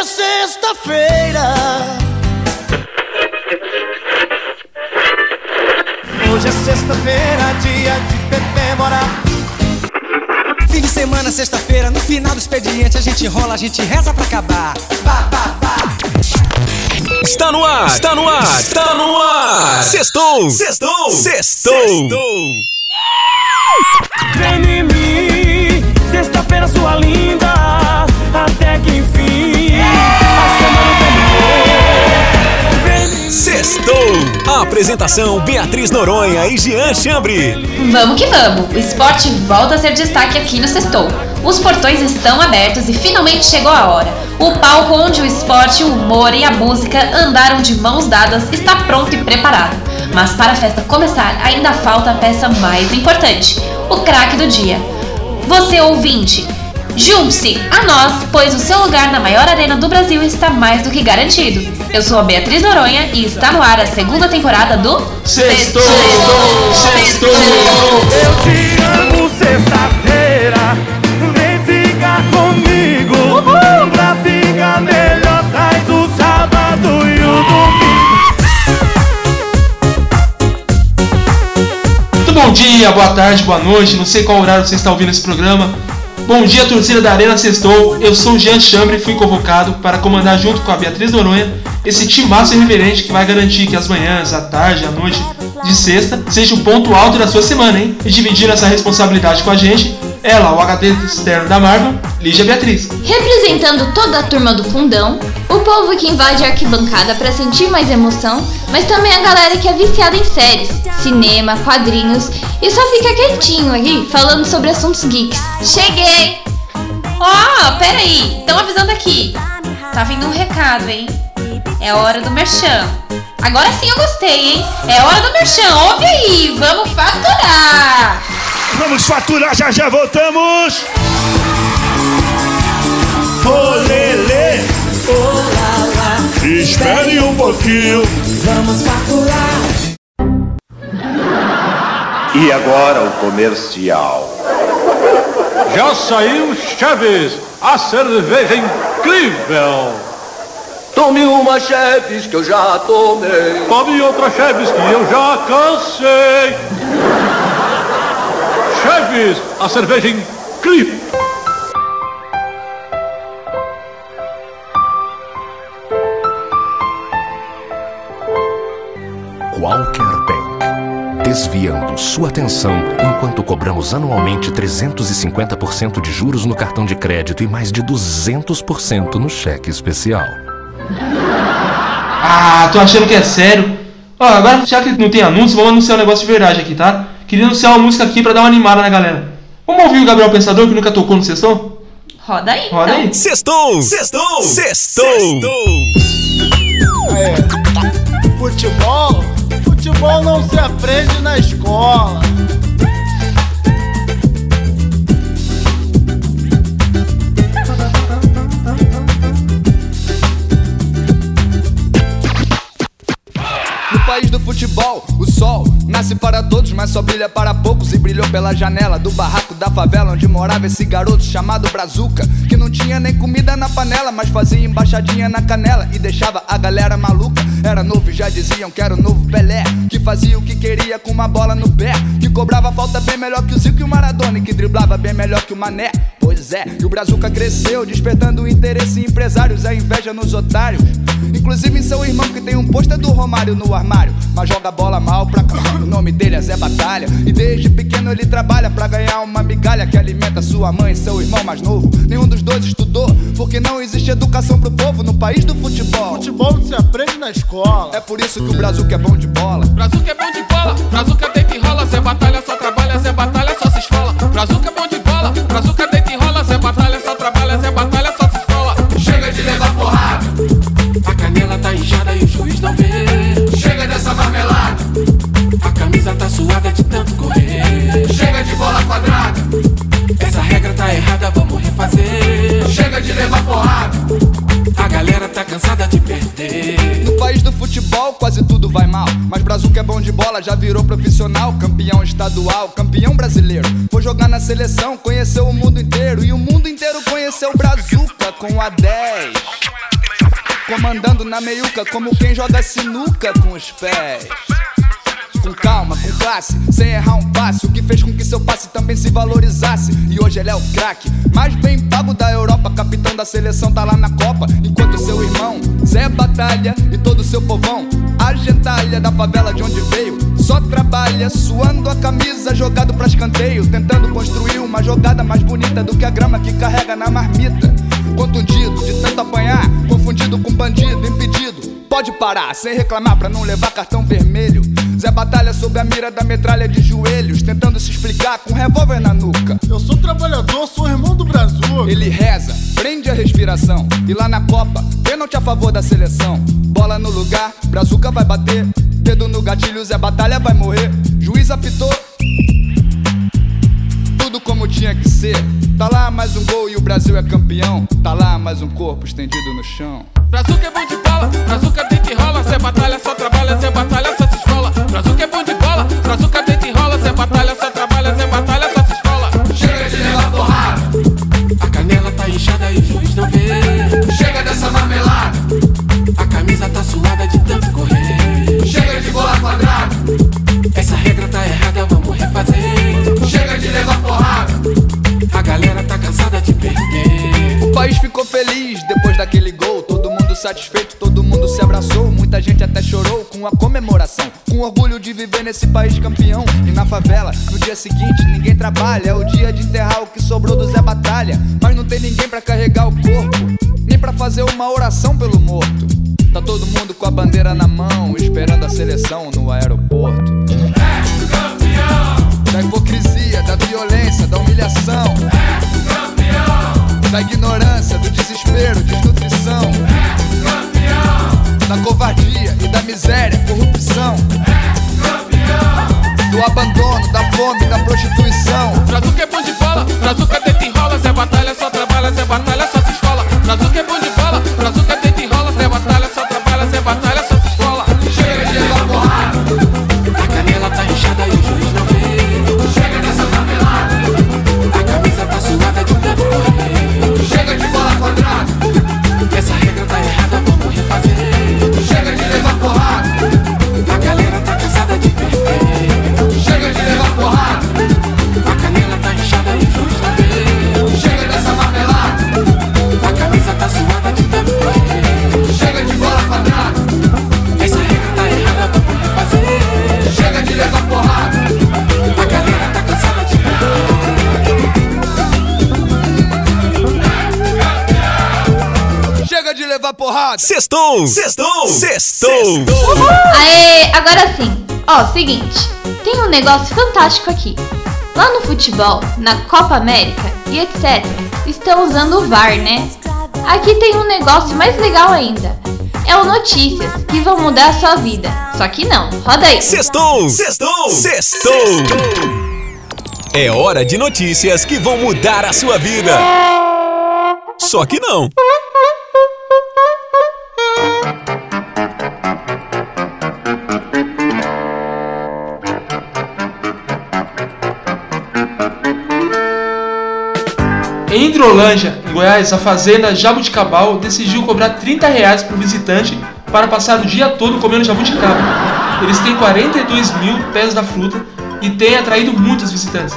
é sexta-feira. Hoje é sexta-feira, dia de comemorar. Fim de semana, sexta-feira, no final do expediente a gente rola, a gente reza pra acabar. Bah, bah, bah. Está no ar, está no ar, está no ar. Sextou, sextou, sextou. Vem em mim, sexta-feira sua linda, Apresentação Beatriz Noronha e Jean Chambre. Vamos que vamos! O esporte volta a ser destaque aqui no Sextou. Os portões estão abertos e finalmente chegou a hora. O palco onde o esporte, o humor e a música andaram de mãos dadas está pronto e preparado. Mas para a festa começar, ainda falta a peça mais importante: o craque do dia. Você ouvinte, junte-se a nós, pois o seu lugar na maior arena do Brasil está mais do que garantido. Eu sou a Beatriz Noronha e está no ar a segunda temporada do Sextou, sextou. Eu te amo, sexta-feira. Vem ficar comigo. Pra ficar melhor, traz o sábado e o domingo. Muito bom dia, boa tarde, boa noite. Não sei qual horário você está ouvindo esse programa. Bom dia, torcida da Arena Sextou. Eu sou o Jean Chambre e fui convocado para comandar junto com a Beatriz Noronha esse timaço irreverente que vai garantir que as manhãs, a tarde, a noite de sexta seja o ponto alto da sua semana, hein? E dividindo essa responsabilidade com a gente, ela, o HD externo da Marvel, Lígia Beatriz. Representando toda a turma do fundão, o povo que invade a arquibancada para sentir mais emoção, mas também a galera que é viciada em séries, cinema, quadrinhos e só fica quietinho aqui falando sobre assuntos geeks. Cheguei! Ó, pera aí, estão avisando aqui. Tá vindo um recado, hein? É hora do merchan. Agora sim eu gostei, hein? É hora do merchan, ouve aí, vamos faturar! Vamos faturar, já já voltamos. Espere um pouquinho. E agora o comercial. Já saiu Chaves, a cerveja incrível. Tome uma Cheves que eu já tomei. Tome outra Chaves que eu já cansei. Chaves, a cerveja incrível. Walker Bank. Desviando sua atenção enquanto cobramos anualmente 350% de juros no cartão de crédito e mais de 200% no cheque especial. Ah, tô achando que é sério. Ó, agora já que não tem anúncio, vamos anunciar um negócio de verdade aqui, tá? Queria anunciar uma música aqui pra dar uma animada na galera. Vamos ouvir o Gabriel Pensador que nunca tocou no sessão? Roda aí, Roda então. aí. Sextou, sextou, sextou. Futebol? Futebol não se aprende na escola. No país do futebol, o sol nasce para todos, mas só brilha para poucos. E brilhou pela janela do barraco da favela onde morava esse garoto chamado Brazuca. Que não tinha nem comida na panela, mas fazia embaixadinha na canela e deixava a galera maluca. Era novo e já diziam que era o novo Pelé. Que fazia o que queria com uma bola no pé. Que cobrava falta bem melhor que o Zico e o Maradona. E que driblava bem melhor que o Mané. Pois é, e o Brazuca cresceu, despertando o interesse em empresários, a inveja nos otários. Inclusive em seu irmão que tem um pôster do Romário no armário, mas joga bola mal pra. O nome dele é Zé Batalha. E desde pequeno ele trabalha pra ganhar uma migalha que alimenta sua mãe e seu irmão mais novo. Nenhum dos dois estudou, porque não existe educação pro povo no país do futebol. Futebol não se aprende na escola. É por isso que o Brazuca é bom de bola. Brazuca é bom de bola, Brazuca deita e rola, Zé Batalha só trabalha, Zé Batalha só se esfola. Brazuca é bom de bola, Brazuca deita e rola, Zé Batalha cansada de perder. No país do futebol quase tudo vai mal. Mas Brazuca é bom de bola, já virou profissional. Campeão estadual, campeão brasileiro. Foi jogar na seleção, conheceu o mundo inteiro. E o mundo inteiro conheceu Brazuca com a 10. comandando na meiuca como quem joga sinuca com os pés. Com calma, com classe, sem errar um passe. O que fez com que seu passe também se valorizasse. E hoje ele é o craque, mais bem pago da Europa. Capitão da seleção tá lá na Copa. Enquanto seu irmão, Zé Batalha e todo seu povão, a gentalha da favela de onde veio, só trabalha, suando a camisa, jogado pra escanteio. Tentando construir uma jogada mais bonita do que a grama que carrega na marmita. Contundido de tanto apanhar, confundido com bandido, impedido. Pode parar, sem reclamar pra não levar cartão vermelho. Zé Batalha sob a mira da metralha de joelhos, tentando se explicar com um revólver na nuca. Eu sou trabalhador, sou irmão do Brasil. Ele reza, prende a respiração. E lá na Copa, pênalti a favor da seleção. Bola no lugar, Brazuca vai bater. Dedo no gatilho, Zé Batalha vai morrer. Juiz apitou. Tudo como tinha que ser. Tá lá mais um gol e o Brasil é campeão. Tá lá mais um corpo estendido no chão. Brazuca é bom de bola, Brazuca deita e rola, Zé Batalha só trabalha, Zé Batalha só se esfola. Brazuca é bom de bola, Brazuca deita e rola, Zé Batalha só trabalha, Zé Batalha só se esfola. Chega de levar porrada, A canela tá inchada e o juiz não vê. chega dessa marmelada, A camisa tá suada de tanto correr. chega de bola quadrada, Essa regra tá errada, vamos refazer. chega de levar porrada, A galera tá cansada de perder. O país ficou feliz depois satisfeito, todo mundo se abraçou. Muita gente até chorou com a comemoração. Com orgulho de viver nesse país campeão. E na favela, no dia seguinte, ninguém trabalha. É o dia de enterrar o que sobrou do Zé Batalha. Mas não tem ninguém pra carregar o corpo, nem pra fazer uma oração pelo morto. Tá todo mundo com a bandeira na mão, esperando a seleção no aeroporto. Da hipocrisia, da violência, da humilhação. Da ignorância, do desespero, desnutrição. Da covardia e da miséria, corrupção. Do abandono, da fome, da prostituição. Brazuca é bom de bola, Brazuca deita e rola, Zé Batalha só trabalha, Zé Batalha só se esfola. Brazuca é bom de Sextou! Sextou! Sextou! Aê, agora sim. Ó, seguinte, tem um negócio fantástico aqui. Lá no futebol, na Copa América e etc, estão usando o VAR, né? Aqui tem um negócio mais legal ainda. É o Notícias, que vão mudar a sua vida. Só que não, roda aí. Sextou! Sextou! Sextou! É hora de notícias que vão mudar a sua vida. Só que não. Em Hidrolândia, em Goiás, a fazenda Jabuticabal decidiu cobrar 30 reais por visitante para passar o dia todo comendo jabuticaba. Eles têm 42 mil pés da fruta e têm atraído muitos visitantes.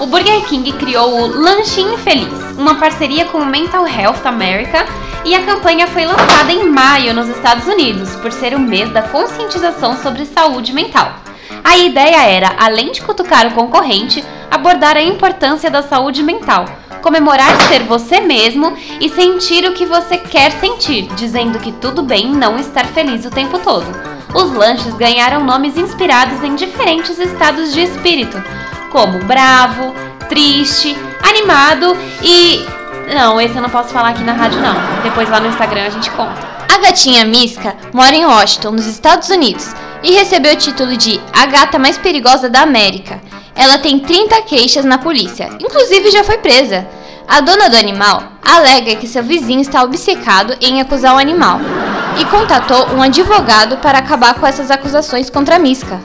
O Burger King criou o Lanchinho Feliz, uma parceria com o Mental Health America, e a campanha foi lançada em maio nos Estados Unidos, por ser o mês da conscientização sobre saúde mental. A ideia era, além de cutucar o concorrente, abordar a importância da saúde mental, comemorar ser você mesmo e sentir o que você quer sentir, dizendo que tudo bem não estar feliz o tempo todo. Os lanches ganharam nomes inspirados em diferentes estados de espírito, como bravo, triste, animado e. Não, esse eu não posso falar aqui na rádio, não. Depois lá no Instagram a gente conta. A gatinha Miska mora em Washington, nos Estados Unidos, e recebeu o título de a gata mais perigosa da América. Ela tem 30 queixas na polícia, inclusive já foi presa. A dona do animal alega que seu vizinho está obcecado em acusar o animal e contatou um advogado para acabar com essas acusações contra a Miska.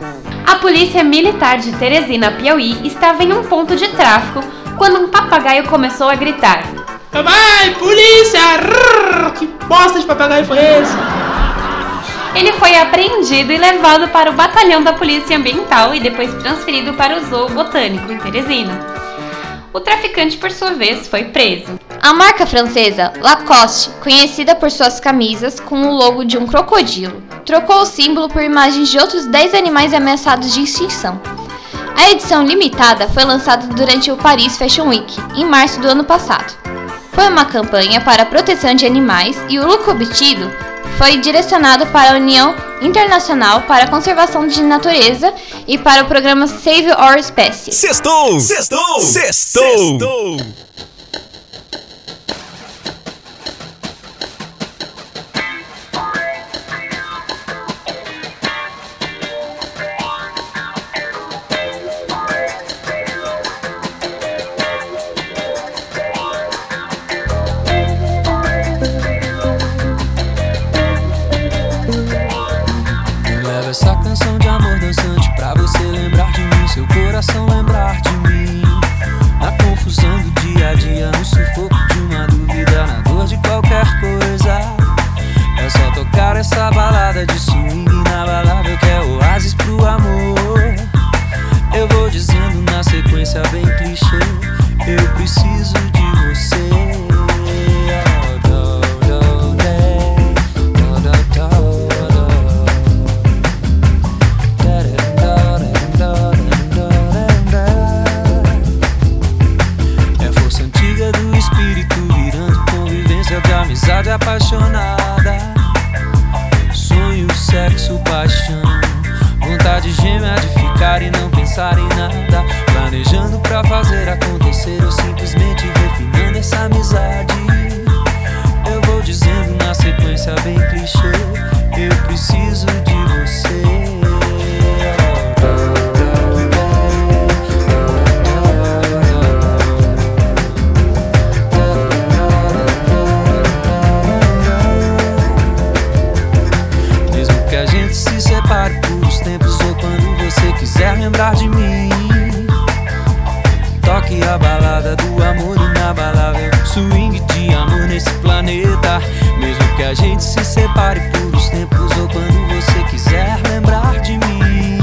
A polícia militar de Teresina, Piauí, estava em um ponto de tráfico quando um papagaio começou a gritar: Papai, polícia! Rrr, que bosta de papagaio foi esse? Ele foi apreendido e levado para o batalhão da Polícia Ambiental e depois transferido para o Zoo Botânico, em Teresina. O traficante, por sua vez, foi preso. A marca francesa Lacoste, conhecida por suas camisas com o logo de um crocodilo, trocou o símbolo por imagens de outros 10 animais ameaçados de extinção. A edição limitada foi lançada durante o Paris Fashion Week, em março do ano passado. Foi uma campanha para a proteção de animais e o lucro obtido foi direcionado para a União Internacional para a Conservação de Natureza e para o programa Save Our Species. Sextou! Sextou! Sextou! Leva separe por uns tempos ou quando você quiser lembrar de mim. Toque a balada do amor inabalável, swing de amor nesse planeta. Mesmo que a gente se separe por uns tempos ou quando você quiser lembrar de mim.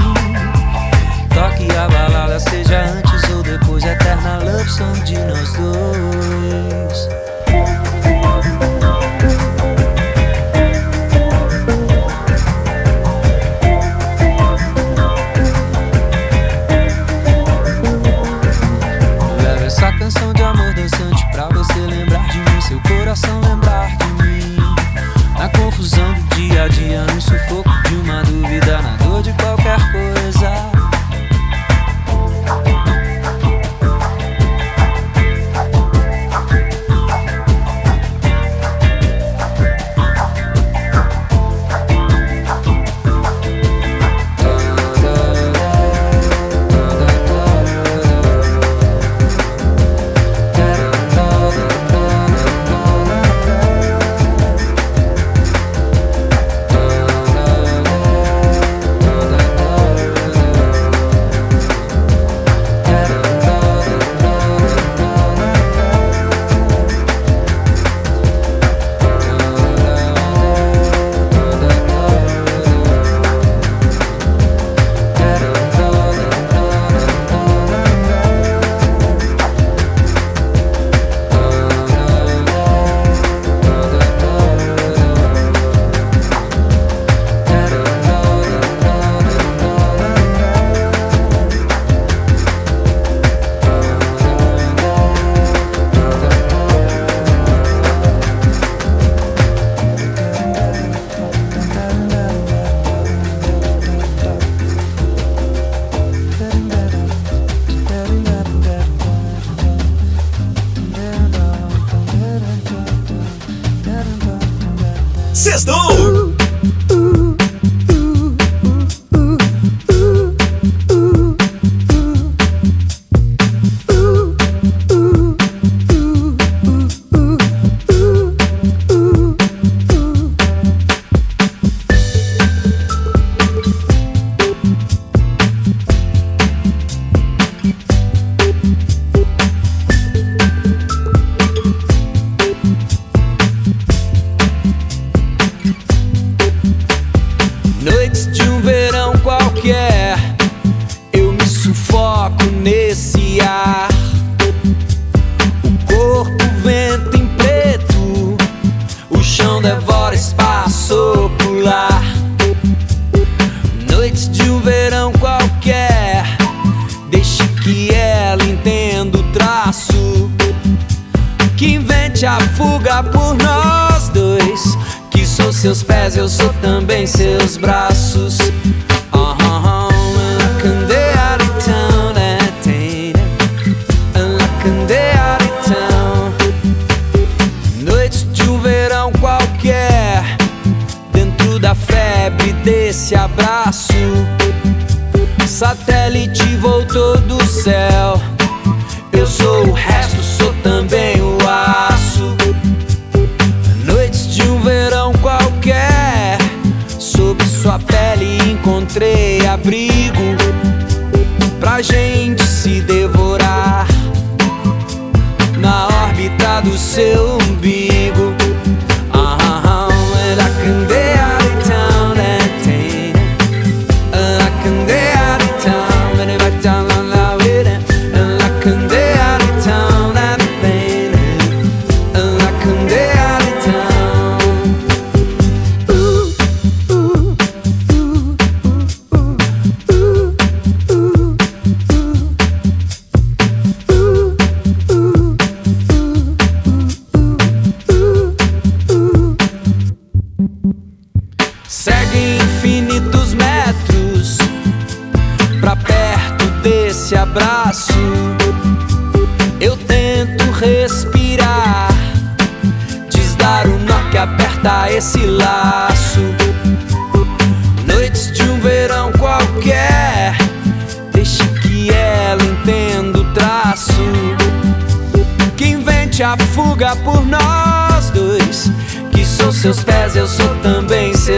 Toque a balada, seja antes ou depois, eterna love song de nós dois.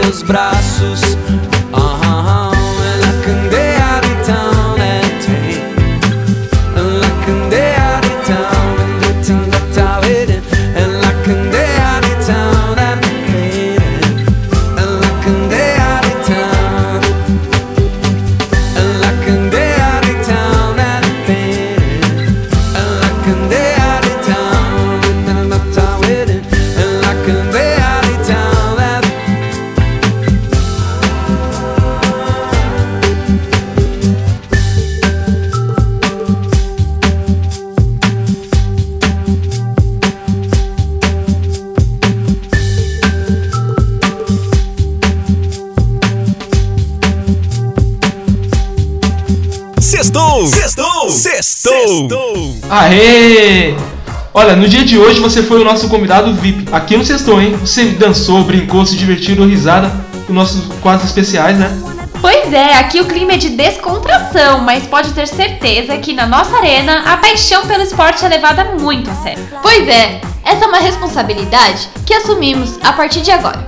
Seus braços. Sextou! Sextou! Sextou! Aê! Olha, no dia de hoje você foi o nosso convidado VIP aqui no Sextou, hein? Você dançou, brincou, se divertiu, deu risada com nossos quadros especiais, né? Pois é, aqui o clima é de descontração, mas pode ter certeza que na nossa arena a paixão pelo esporte é levada muito a sério. Pois é, essa é uma responsabilidade que assumimos a partir de agora.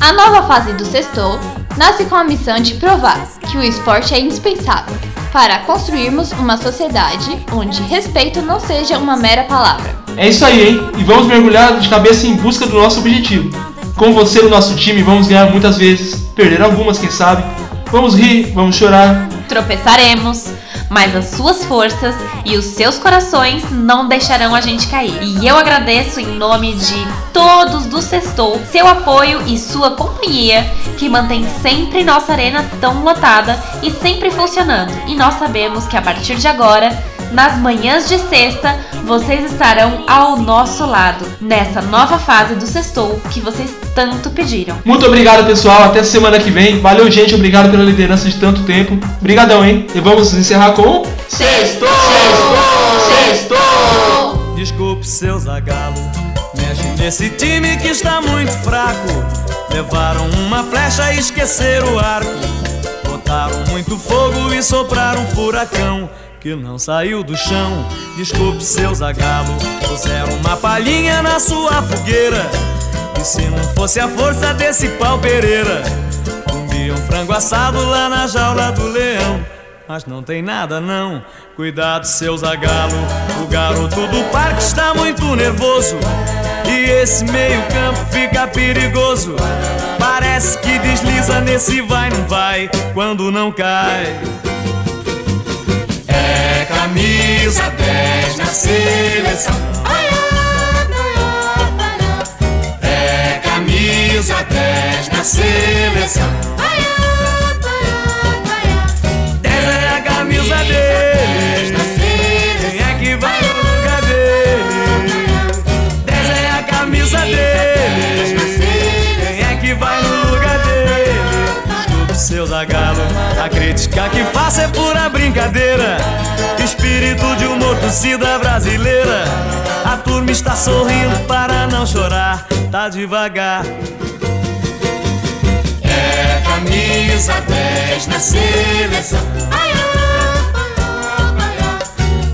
A nova fase do Sextou nasce com a missão de provar que o esporte é indispensável para construirmos uma sociedade onde respeito não seja uma mera palavra. É isso aí, hein? E vamos mergulhar de cabeça em busca do nosso objetivo. Com você no nosso time, vamos ganhar muitas vezes, perder algumas, quem sabe. Vamos rir, vamos chorar. Tropeçaremos, mas as suas forças e os seus corações não deixarão a gente cair. E eu agradeço em nome de todos do Sextou seu apoio e sua companhia que mantém sempre nossa arena tão lotada e sempre funcionando. E nós sabemos que a partir de agora, nas manhãs de sexta, vocês estarão ao nosso lado nessa nova fase do Sextou que vocês tanto pediram. Muito obrigado, pessoal. Até semana que vem. Valeu, gente. Obrigado pela liderança de tanto tempo. Obrigadão, hein? E vamos encerrar com... Sextou! Sextou! Desculpe, seu zagalo. Mexe nesse time que está muito fraco. Levaram uma flecha e esqueceram o arco. Botaram muito fogo e sopraram um furacão que não saiu do chão. Desculpe, seu zagalo. Puseram uma palhinha na sua fogueira. E se não fosse a força desse pau Pereira, comiam frango assado lá na jaula do leão. Mas não tem nada não, cuidado seu zagalo. O garoto do parque está muito nervoso. E esse meio campo fica perigoso. Parece que desliza nesse vai não vai Quando não cai. É camisa 10 na seleção 10 na seleção. É vai, paiá, 10 é a camisa dele. Quem é que vai no lugar dele? 10 é a camisa dele. Quem é que vai no lugar dele? Todo seu zagalo, a crítica que faço é pura brincadeira. Espírito de uma torcida brasileira. A turma está sorrindo para não chorar. Tá devagar, é camisa 10 na seleção.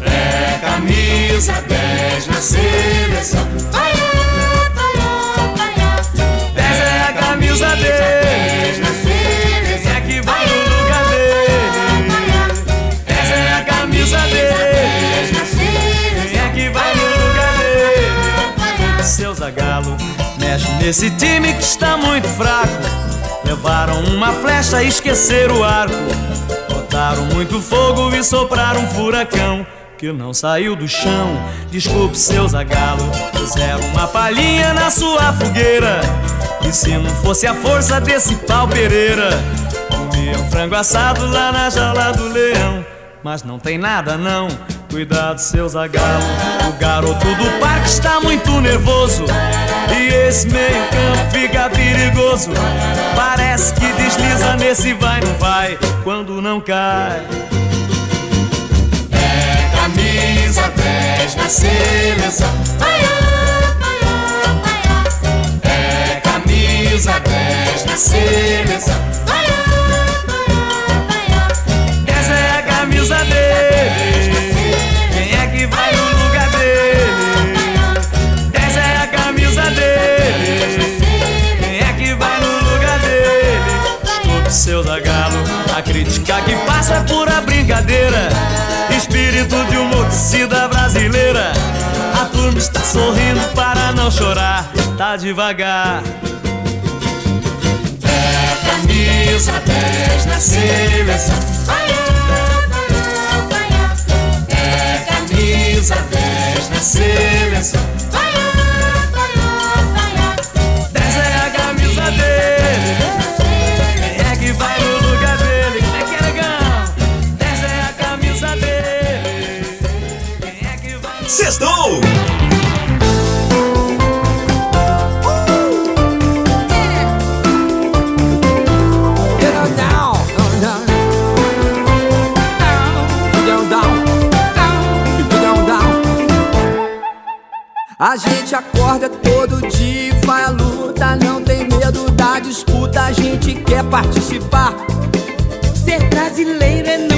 É camisa 10 na seleção. 10 é a camisa dele. Quem é que vai no lugar dele? Essa é a camisa dele. Quem é que vai no lugar dele? Seu Zagalo mexe nesse time que está muito fraco. Levaram uma flecha e esqueceram o arco. Botaram muito fogo e sopraram um furacão que não saiu do chão. Desculpe, seu Zagalo, puseram uma palhinha na sua fogueira. E se não fosse a força desse pau Pereira, comia um frango assado lá na jaula do leão. Mas não tem nada não, cuidado, seu Zagalo. O garoto do parque está muito nervoso. E esse meio campo fica perigoso. Parece que desliza nesse vai, não vai, quando não cai. É camisa 10 na seleção. É camisa 10 na seleção. A dele. Quem é que vai no lugar dele? Essa é a camisa dele. Quem é que vai no lugar dele? Desculpe, seu Zagalo. A crítica que passa é pura brincadeira. Espírito de uma torcida brasileira. A turma está sorrindo para não chorar. Tá devagar. É camisa 10 na seleção. É camisa 10 na seleção. 10 é a camisa dele. Quem é que vai no A gente acorda todo dia e vai à luta, não tem medo da disputa, a gente quer participar. Ser brasileiro é não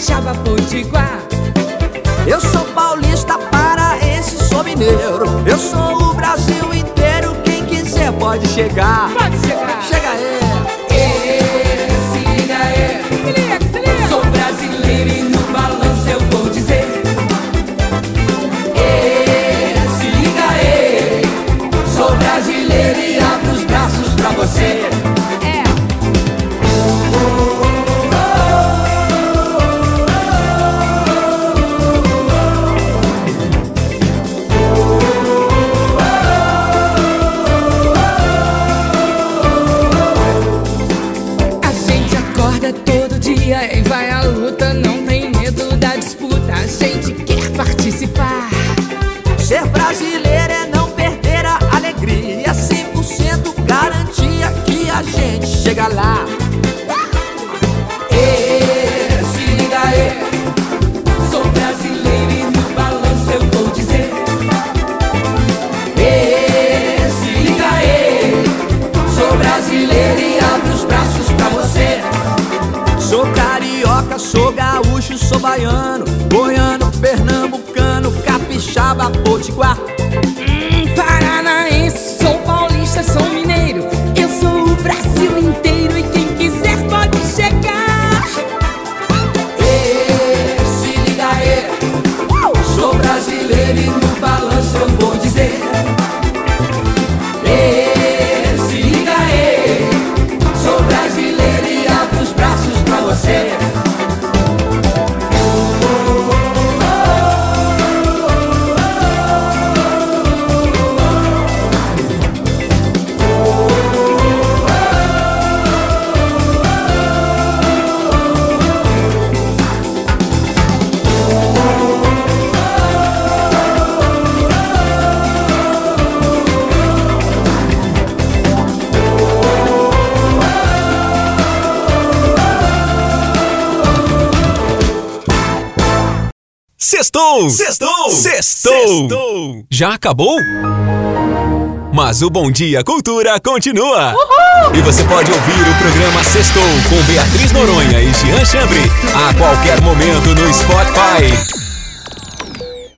capixaba, potiguar. Eu sou paulista, paraense, sou mineiro. Eu sou o Brasil inteiro, quem quiser pode chegar. Pode chegar. Chega aí. A gente chega lá. Ê, se liga aí. Sou brasileiro e no balanço eu vou dizer. Ê, se liga aí. Sou brasileiro e abro os braços pra você. Sou carioca, sou gaúcho, sou baiano, goiano, pernambucano, capixaba, potiguar. Sextou! Sextou! Sextou! Já acabou? Mas o Bom Dia Cultura continua! Uhul! E você pode ouvir o programa Sextou com Beatriz Noronha e Jean Chambre a qualquer momento no Spotify.